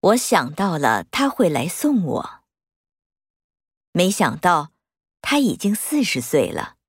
我想到了他会来送我。没想到他已经四十岁了。